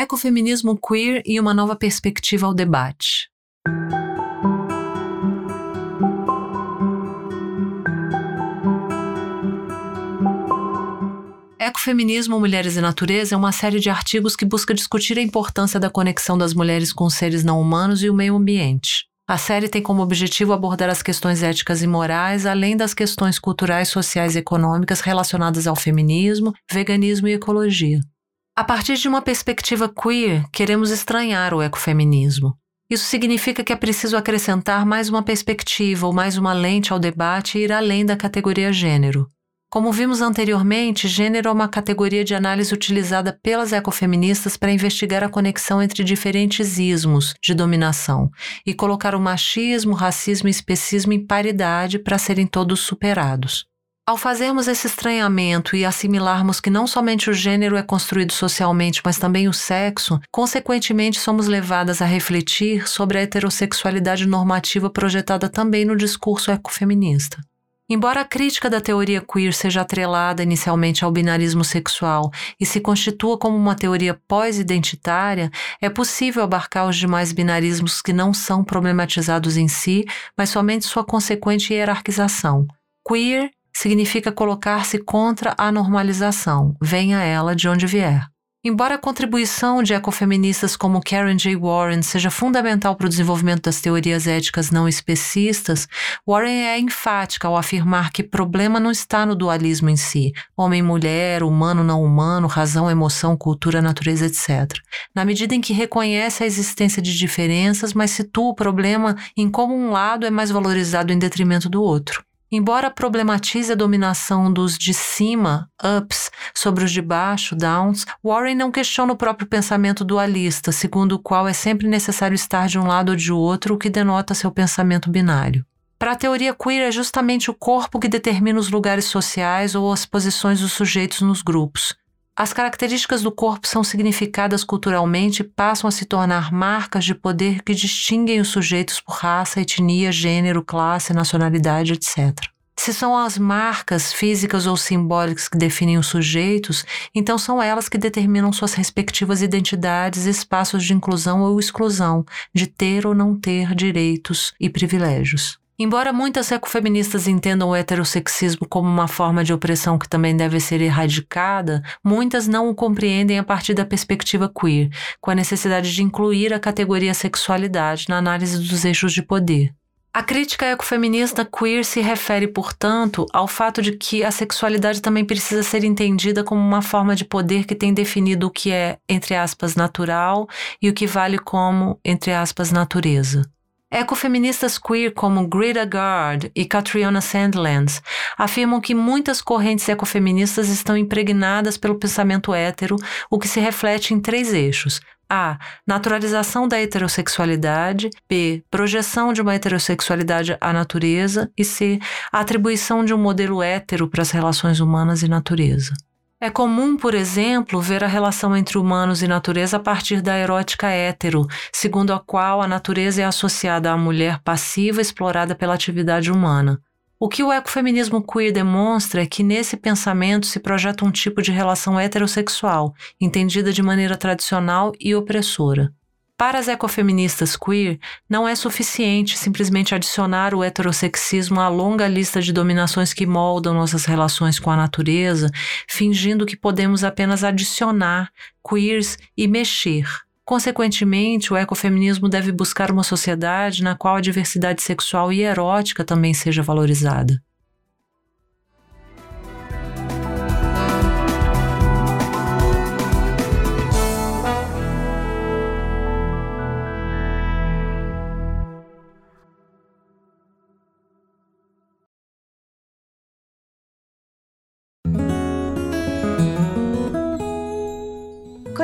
Ecofeminismo queer e uma nova perspectiva ao debate. Ecofeminismo, Mulheres e Natureza é uma série de artigos que busca discutir a importância da conexão das mulheres com seres não humanos e o meio ambiente. A série tem como objetivo abordar as questões éticas e morais, além das questões culturais, sociais e econômicas relacionadas ao feminismo, veganismo e ecologia. A partir de uma perspectiva queer, queremos estranhar o ecofeminismo. Isso significa que é preciso acrescentar mais uma perspectiva ou mais uma lente ao debate e ir além da categoria gênero. Como vimos anteriormente, gênero é uma categoria de análise utilizada pelas ecofeministas para investigar a conexão entre diferentes ismos de dominação e colocar o machismo, racismo e especismo em paridade para serem todos superados. Ao fazermos esse estranhamento e assimilarmos que não somente o gênero é construído socialmente, mas também o sexo, consequentemente somos levadas a refletir sobre a heterossexualidade normativa projetada também no discurso ecofeminista. Embora a crítica da teoria queer seja atrelada inicialmente ao binarismo sexual e se constitua como uma teoria pós-identitária, é possível abarcar os demais binarismos que não são problematizados em si, mas somente sua consequente hierarquização. Queer significa colocar-se contra a normalização, venha ela de onde vier. Embora a contribuição de ecofeministas como Karen J. Warren seja fundamental para o desenvolvimento das teorias éticas não especistas, Warren é enfática ao afirmar que problema não está no dualismo em si, homem-mulher, humano-não humano, razão-emoção, cultura, natureza, etc. Na medida em que reconhece a existência de diferenças, mas situa o problema em como um lado é mais valorizado em detrimento do outro. Embora problematize a dominação dos de cima, ups, sobre os de baixo, downs, Warren não questiona o próprio pensamento dualista, segundo o qual é sempre necessário estar de um lado ou de outro, o que denota seu pensamento binário. Para a teoria queer, é justamente o corpo que determina os lugares sociais ou as posições dos sujeitos nos grupos. As características do corpo são significadas culturalmente e passam a se tornar marcas de poder que distinguem os sujeitos por raça, etnia, gênero, classe, nacionalidade, etc. Se são as marcas físicas ou simbólicas que definem os sujeitos, então são elas que determinam suas respectivas identidades, espaços de inclusão ou exclusão, de ter ou não ter direitos e privilégios. Embora muitas ecofeministas entendam o heterossexismo como uma forma de opressão que também deve ser erradicada, muitas não o compreendem a partir da perspectiva queer, com a necessidade de incluir a categoria sexualidade na análise dos eixos de poder. A crítica ecofeminista queer se refere, portanto, ao fato de que a sexualidade também precisa ser entendida como uma forma de poder que tem definido o que é, entre aspas, natural e o que vale como, entre aspas, natureza. Ecofeministas queer como Greta Gard e Catriona Sandlands afirmam que muitas correntes ecofeministas estão impregnadas pelo pensamento hétero, o que se reflete em três eixos. A. Naturalização da heterossexualidade. B. Projeção de uma heterossexualidade à natureza. E C. Atribuição de um modelo hétero para as relações humanas e natureza. É comum, por exemplo, ver a relação entre humanos e natureza a partir da erótica hétero, segundo a qual a natureza é associada à mulher passiva explorada pela atividade humana. O que o ecofeminismo queer demonstra é que nesse pensamento se projeta um tipo de relação heterossexual, entendida de maneira tradicional e opressora. Para as ecofeministas queer, não é suficiente simplesmente adicionar o heterossexismo à longa lista de dominações que moldam nossas relações com a natureza, fingindo que podemos apenas adicionar queers e mexer. Consequentemente, o ecofeminismo deve buscar uma sociedade na qual a diversidade sexual e erótica também seja valorizada.